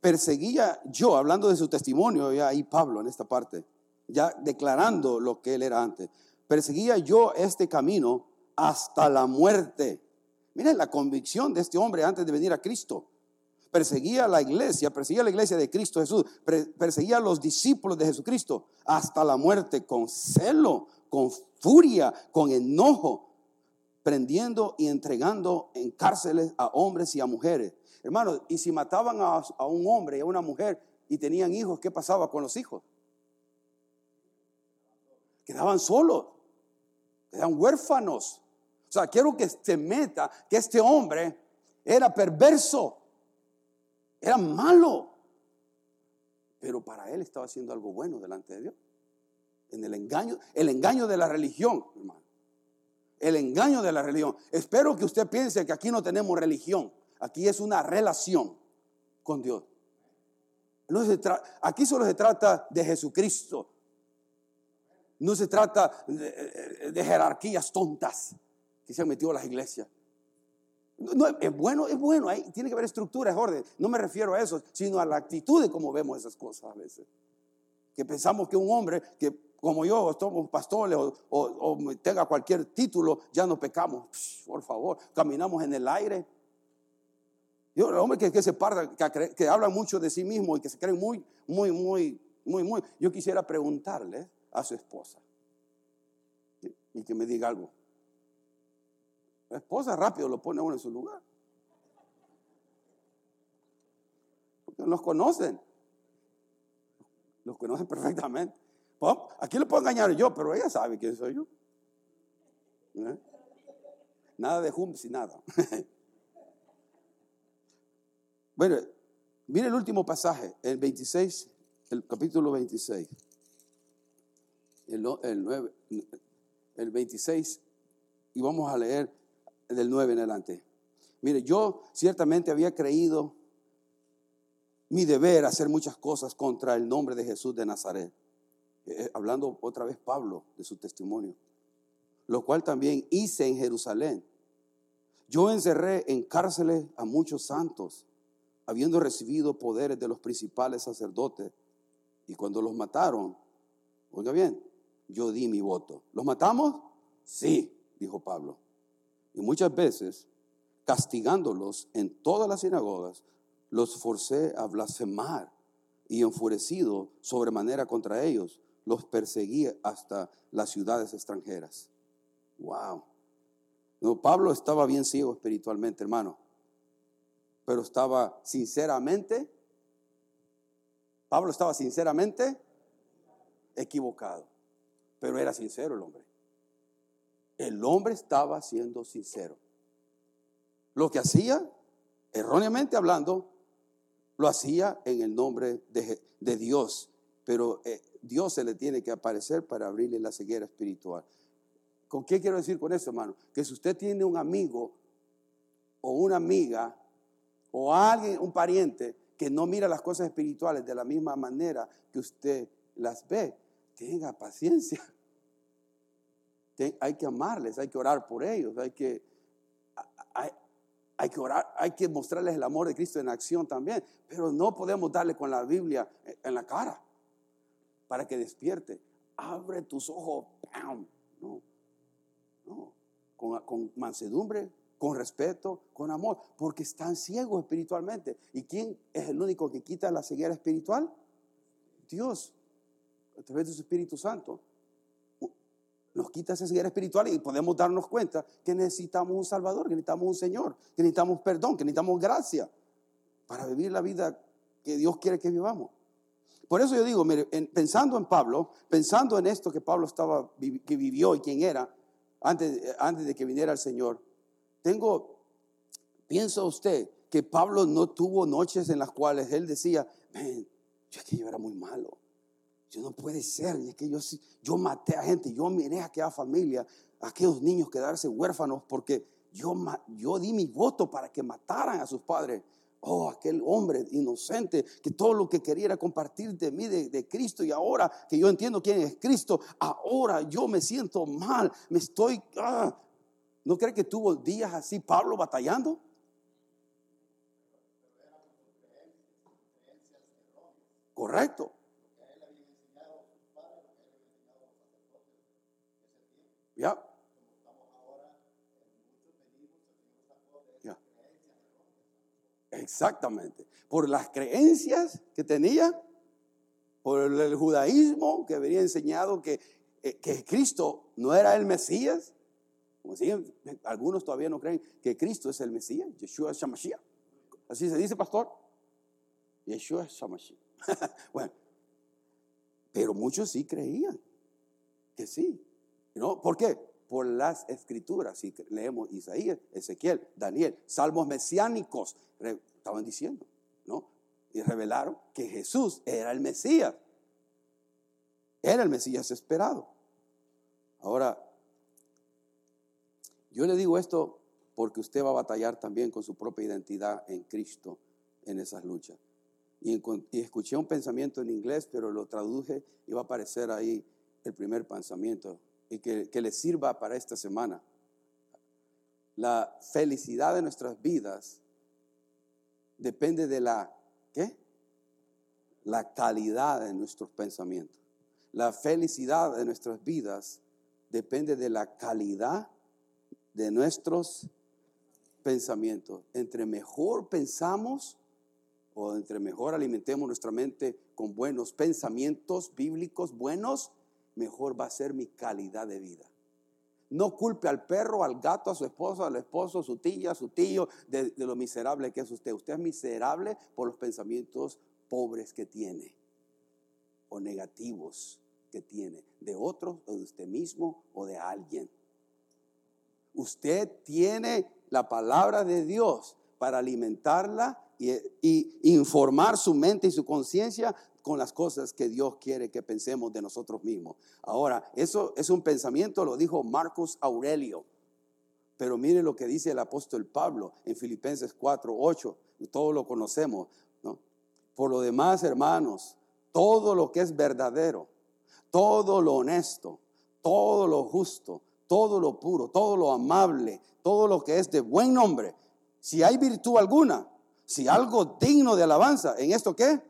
perseguía yo, hablando de su testimonio, ya ahí Pablo en esta parte ya declarando lo que él era antes. Perseguía yo este camino hasta la muerte. Miren la convicción de este hombre antes de venir a Cristo. Perseguía la iglesia, perseguía la iglesia de Cristo Jesús, perseguía a los discípulos de Jesucristo hasta la muerte con celo, con furia, con enojo, prendiendo y entregando en cárceles a hombres y a mujeres. Hermanos, y si mataban a, a un hombre y a una mujer y tenían hijos, ¿qué pasaba con los hijos? Quedaban solos, quedaban huérfanos. O sea, quiero que se meta que este hombre era perverso, era malo. pero para él estaba haciendo algo bueno delante de Dios. En el engaño, el engaño de la religión, hermano. El engaño de la religión. Espero que usted piense que aquí no tenemos religión. Aquí es una relación con Dios. No se aquí solo se trata de Jesucristo. No se trata de, de jerarquías tontas que se han metido a las iglesias. No, es bueno, es bueno, hay, tiene que haber estructura, es orden. No me refiero a eso, sino a la actitud de cómo vemos esas cosas a veces. Que pensamos que un hombre que como yo, somos pastores o, tenga cualquier título, ya no pecamos. por favor, caminamos en el aire. Yo, el hombre que, se parda, que, que habla mucho de sí mismo y que se cree muy, muy, muy, muy, muy. Yo quisiera preguntarle a su esposa y que me diga algo. La esposa rápido lo pone a uno en su lugar. Porque los conocen. Los conocen perfectamente. Aquí le puedo engañar yo, pero ella sabe quién soy yo. ¿Eh? Nada de hum y nada. bueno, mire el último pasaje, el 26, el capítulo 26. El, el, 9, el 26, y vamos a leer del 9 en adelante. Mire, yo ciertamente había creído mi deber hacer muchas cosas contra el nombre de Jesús de Nazaret. Eh, hablando otra vez Pablo de su testimonio. Lo cual también hice en Jerusalén. Yo encerré en cárceles a muchos santos, habiendo recibido poderes de los principales sacerdotes. Y cuando los mataron, oiga bien, yo di mi voto. ¿Los matamos? Sí, dijo Pablo. Y muchas veces, castigándolos en todas las sinagogas, los forcé a blasfemar y enfurecido sobremanera contra ellos, los perseguía hasta las ciudades extranjeras. Wow. No, Pablo estaba bien ciego espiritualmente, hermano, pero estaba sinceramente, Pablo estaba sinceramente equivocado, pero era sincero el hombre. El hombre estaba siendo sincero. Lo que hacía, erróneamente hablando, lo hacía en el nombre de, Dios, pero eh, Dios se le tiene que aparecer para abrirle la ceguera espiritual. ¿Con qué quiero decir con eso, hermano? Que si usted tiene un amigo o una amiga o alguien, un pariente que no mira las cosas espirituales de la misma manera que usted las ve, tenga paciencia hay que amarles, hay que orar por ellos, hay que, hay, que orar, hay que mostrarles el amor de Cristo en acción también, pero no podemos darle con la Biblia en la cara para que despierte. Abre tus ojos, no, no, con, con mansedumbre, con respeto, con amor, porque están ciegos espiritualmente. ¿Y quién es el único que quita la ceguera espiritual? Dios, a través de su Espíritu Santo nos quita esa ceguera espiritual y podemos darnos cuenta que necesitamos un Salvador, que necesitamos un Señor, que necesitamos perdón, que necesitamos gracia para vivir la vida que Dios quiere que vivamos. Por eso yo digo, pensando en Pablo, pensando en esto que Pablo estaba, que vivió y quién era antes, antes de que viniera el Señor, tengo, piensa usted que Pablo no tuvo noches en las cuales él decía, yo es que yo era muy malo yo no puede ser, es que yo, yo maté a gente, yo miré a aquella familia, a aquellos niños quedarse huérfanos porque yo, yo di mi voto para que mataran a sus padres. Oh, aquel hombre inocente que todo lo que quería era compartir de mí, de, Cristo, y ahora que yo entiendo quién es Cristo, ahora yo me siento mal, me estoy... Ah. ¿No cree que tuvo días así Pablo batallando? Correcto. Ya. Exactamente. Por las creencias que tenía, por el judaísmo que había enseñado que, eh, que Cristo no era el Mesías. Como siguen, algunos todavía no creen que Cristo es el Mesías, Yeshua Shamashiach. Así se dice, pastor. Yeshua Shamashiach. bueno, pero muchos sí creían que sí. ¿No? ¿Por qué? Por las escrituras. Si leemos Isaías, Ezequiel, Daniel, salmos mesiánicos, estaban diciendo, ¿no? y revelaron que Jesús era el Mesías. Era el Mesías esperado. Ahora, yo le digo esto porque usted va a batallar también con su propia identidad en Cristo en esas luchas. Y, escuché un pensamiento en inglés, pero lo traduje y va a aparecer ahí el primer pensamiento y que, que le sirva para esta semana. La felicidad de nuestras vidas depende de la, ¿qué? La calidad de nuestros pensamientos. La felicidad de nuestras vidas depende de la calidad de nuestros pensamientos. Entre mejor pensamos o entre mejor alimentemos nuestra mente con buenos pensamientos bíblicos buenos, mejor va a ser mi calidad de vida. No culpe al perro, al gato, a su esposo, al esposo, a su tía, a su tío, de, lo miserable que es usted. Usted es miserable por los pensamientos pobres que tiene o negativos que tiene, de otros o de usted mismo o de alguien. Usted tiene la palabra de Dios para alimentarla y, informar su mente y su conciencia con las cosas que Dios quiere que pensemos de nosotros mismos. Ahora, eso es un pensamiento, lo dijo Marcos Aurelio. Pero mire lo que dice el apóstol Pablo en Filipenses 4, 8. Todos lo conocemos. ¿no? Por lo demás, hermanos, todo lo que es verdadero, todo lo honesto, todo lo justo, todo lo puro, todo lo amable, todo lo que es de buen nombre, si hay virtud alguna, si algo digno de alabanza, ¿en esto qué?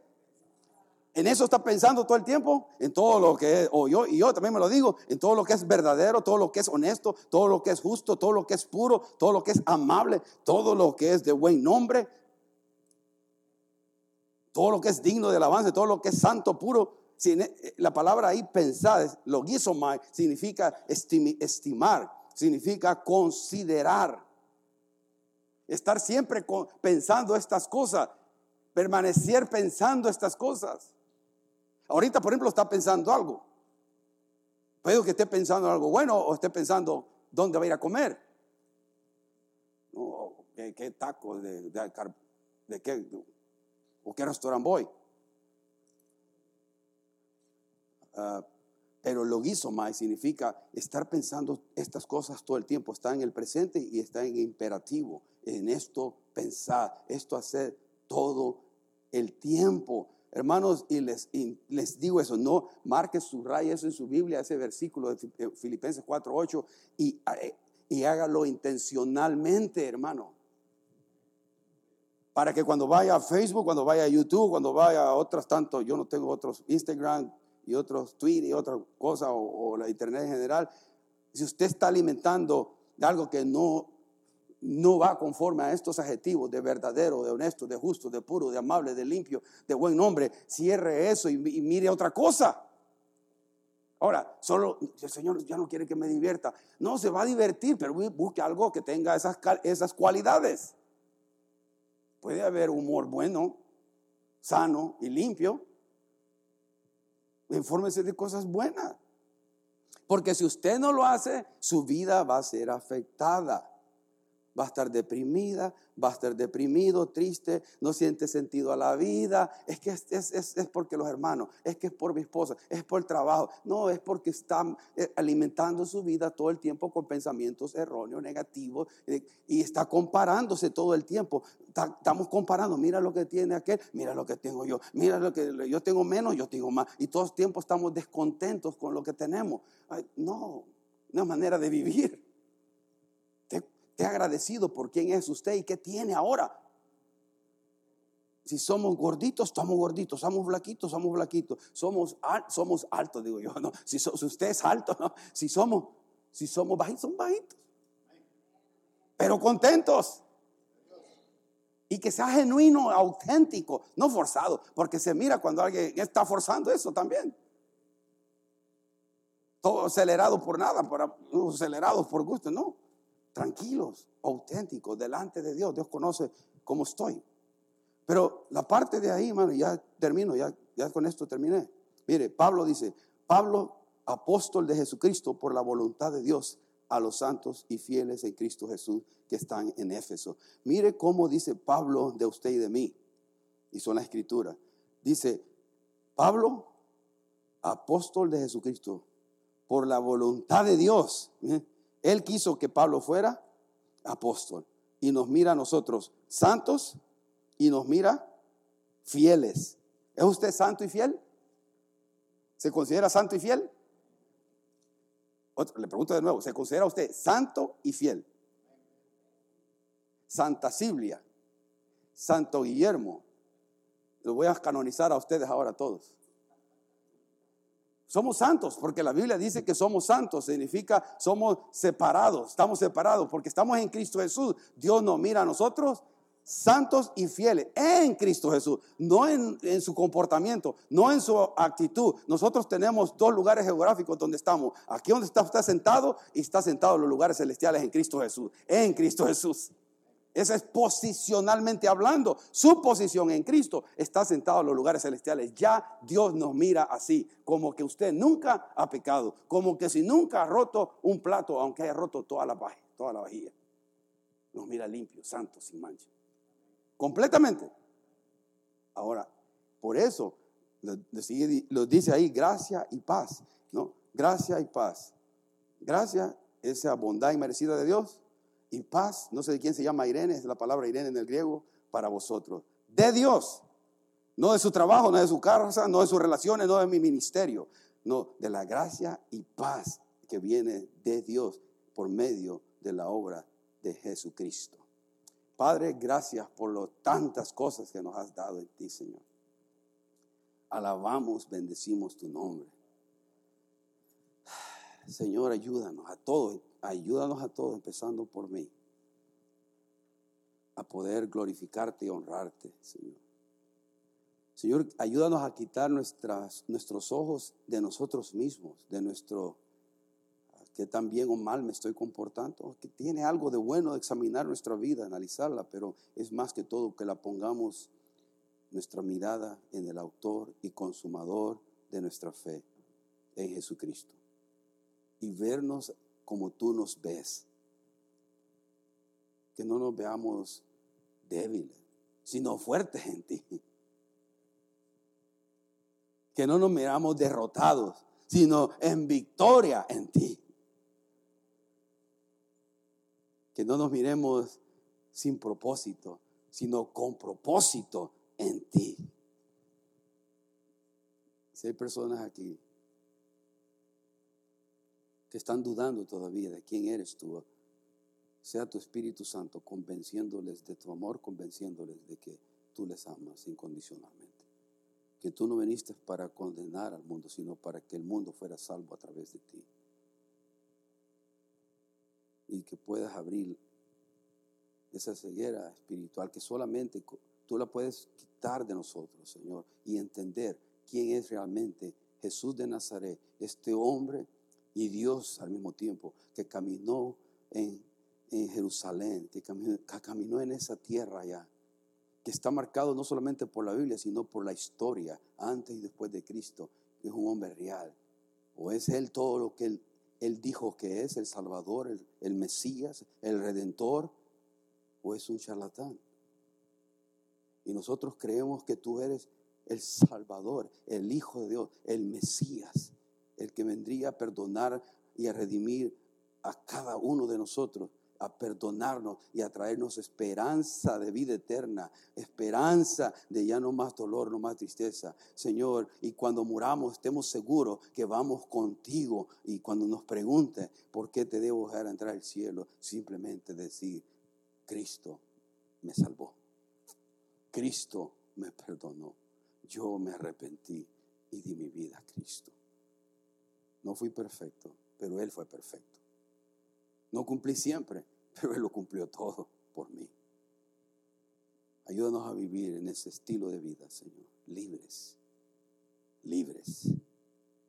En eso está pensando todo el tiempo, en todo lo que es, o yo, y yo también me lo digo, en todo lo que es verdadero, todo lo que es honesto, todo lo que es justo, todo lo que es puro, todo lo que es amable, todo lo que es de buen nombre, todo lo que es digno de alabanza, todo lo que es santo, puro. E, la palabra ahí pensar, lo más significa estimar, significa considerar. Estar siempre pensando estas cosas, permanecer pensando estas cosas. Ahorita, por ejemplo, está pensando algo. Puede que esté pensando algo bueno o esté pensando dónde va a ir a comer. ¿qué, tacos de, de, qué? ¿O qué restaurante voy? Uh, pero más significa estar pensando estas cosas todo el tiempo, está en el presente y está en imperativo en esto pensar, esto hacer todo el tiempo. Hermanos, y les, les digo eso, no marque, subraye eso en su Biblia, ese versículo de eh, Filipenses 4.8 y, eh, y hágalo intencionalmente, hermano. Para que cuando vaya a Facebook, cuando vaya a YouTube, cuando vaya a otras tanto, yo no tengo otros Instagram y otros Twitter y otra cosa, o, o la Internet en general, si usted está alimentando algo que no no va conforme a estos adjetivos de verdadero, de honesto, de justo, de puro, de amable, de limpio, de buen nombre, cierre eso y, mire otra cosa. Ahora, solo el Señor ya no quiere que me divierta. No, se va a divertir, pero busque algo que tenga esas, esas cualidades. Puede haber humor bueno, sano y limpio. Infórmese de cosas buenas. Porque si usted no lo hace, su vida va a ser afectada va a estar deprimida, va a estar deprimido, triste, no siente sentido a la vida. Es que es, es, porque los hermanos, es que es por mi esposa, es por el trabajo. No, es porque están eh, alimentando su vida todo el tiempo con pensamientos erróneos, negativos, eh, y está comparándose todo el tiempo. Estamos comparando, mira lo que tiene aquel, mira lo que tengo yo, mira lo que yo tengo menos, yo tengo más. Y todo el tiempo estamos descontentos con lo que tenemos. no, no es manera de vivir. Esté agradecido por quién es usted y qué tiene ahora. Si somos gorditos, estamos gorditos. Somos flaquitos, somos flaquitos. Somos, somos altos, digo yo. No. Si, usted es alto. Si somos, si somos bajitos, son bajitos. Pero contentos. Y que sea genuino, auténtico, no forzado. Porque se mira cuando alguien está forzando eso también. Todo acelerado por nada, por, acelerados por gusto, no tranquilos, auténticos, delante de Dios. Dios conoce cómo estoy. Pero la parte de ahí, hermano, ya termino, ya, ya con esto terminé. Mire, Pablo dice, Pablo, apóstol de Jesucristo por la voluntad de Dios a los santos y fieles en Cristo Jesús que están en Éfeso. Mire cómo dice Pablo de usted y de mí. y son la escritura. Dice, Pablo, apóstol de Jesucristo, por la voluntad de Dios. ¿eh? Él quiso que Pablo fuera apóstol y nos mira a nosotros santos y nos mira fieles. ¿Es usted santo y fiel? ¿Se considera santo y fiel? le pregunto de nuevo, ¿se considera usted santo y fiel? Santa Silvia, Santo Guillermo, los voy a canonizar a ustedes ahora todos. Somos santos, porque la Biblia dice que somos santos, significa somos separados, estamos separados, porque estamos en Cristo Jesús. Dios nos mira a nosotros santos y fieles en Cristo Jesús, no en, en, su comportamiento, no en su actitud. Nosotros tenemos dos lugares geográficos donde estamos. Aquí donde está usted sentado y está sentado en los lugares celestiales en Cristo Jesús, en Cristo Jesús. Esa es posicionalmente hablando. Su posición en Cristo está sentado en los lugares celestiales. Ya Dios nos mira así, como que usted nunca ha pecado, como que si nunca ha roto un plato, aunque haya roto toda la, toda la vajilla. Nos mira limpio, santo, sin mancha. Completamente. Ahora, por eso lo dice ahí, gracia y paz. ¿no? Gracia y paz. Gracia, esa bondad inmerecida de Dios y paz, no sé de quién se llama Irene, es la palabra Irene en el griego, para vosotros. De Dios, no de su trabajo, no de su casa, no de sus relaciones, no de mi ministerio, no, de la gracia y paz que viene de Dios por medio de la obra de Jesucristo. Padre, gracias por lo, tantas cosas que nos has dado en ti, Señor. Alabamos, bendecimos tu nombre. Señor, ayúdanos a todos ayúdanos a todos, empezando por mí, a poder glorificarte y honrarte, Señor. Señor, ayúdanos a quitar nuestros ojos de nosotros mismos, de nuestro, que tan bien o mal me estoy comportando, que tiene algo de bueno de examinar nuestra vida, analizarla, pero es más que todo que la pongamos nuestra mirada en el autor y consumador de nuestra fe, en Jesucristo. Y vernos como tú nos ves. Que no nos veamos débiles, sino fuertes en ti. Que no nos miramos derrotados, sino en victoria en ti. Que no nos miremos sin propósito, sino con propósito en ti. Si hay personas aquí están dudando todavía de quién eres tú, sea tu Espíritu Santo convenciéndoles de tu amor, convenciéndoles de que tú les amas incondicionalmente. Que tú no viniste para condenar al mundo, sino para que el mundo fuera salvo a través de ti. Y que puedas abrir esa ceguera espiritual que solamente tú la puedes quitar de nosotros, Señor, y entender quién es realmente Jesús de Nazaret, este hombre y Dios al mismo tiempo, que caminó en, Jerusalén, que caminó, en esa tierra allá, que está marcado no solamente por la Biblia, sino por la historia, antes y después de Cristo, es un hombre real. O es Él todo lo que Él, él dijo que es, el Salvador, el, el Mesías, el Redentor, o es un charlatán. Y nosotros creemos que tú eres el Salvador, el Hijo de Dios, el Mesías el que vendría a perdonar y a redimir a cada uno de nosotros, a perdonarnos y a traernos esperanza de vida eterna, esperanza de ya no más dolor, no más tristeza. Señor, y cuando muramos estemos seguros que vamos contigo y cuando nos pregunte por qué te debo dejar entrar al cielo, simplemente decir, Cristo me salvó. Cristo me perdonó. Yo me arrepentí y di mi vida a Cristo. No fui perfecto, pero Él fue perfecto. No cumplí siempre, pero Él lo cumplió todo por mí. Ayúdanos a vivir en ese estilo de vida, Señor, libres, libres,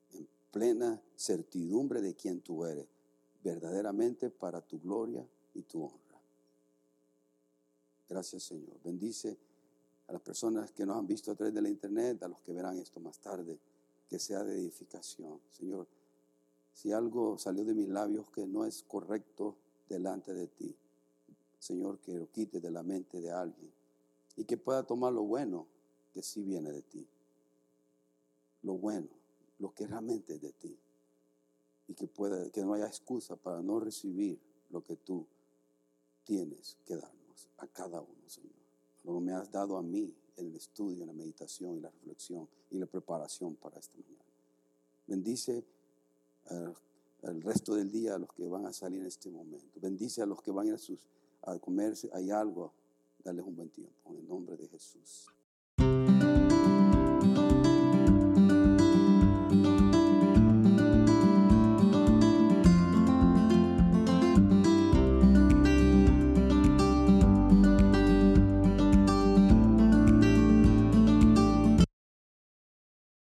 en plena certidumbre de quién tú eres, verdaderamente para tu gloria y tu honra. Gracias, Señor. Bendice a las personas que nos han visto a través de la internet, a los que verán esto más tarde, que sea de edificación. Señor, si algo salió de mis labios que no es correcto delante de ti, Señor, que lo quite de la mente de alguien y que pueda tomar lo bueno que sí viene de ti. Lo bueno, lo que realmente es de ti. Y que, pueda, que no haya excusa para no recibir lo que tú tienes que darnos a cada uno, Señor. Lo me has dado a mí en el estudio, en la meditación y la reflexión y la preparación para esta mañana. Bendice eh, el resto del día a los que van a salir en este momento. Bendice a los que van a, sus, a comerse. Hay algo, darles un buen tiempo. En el nombre de Jesús.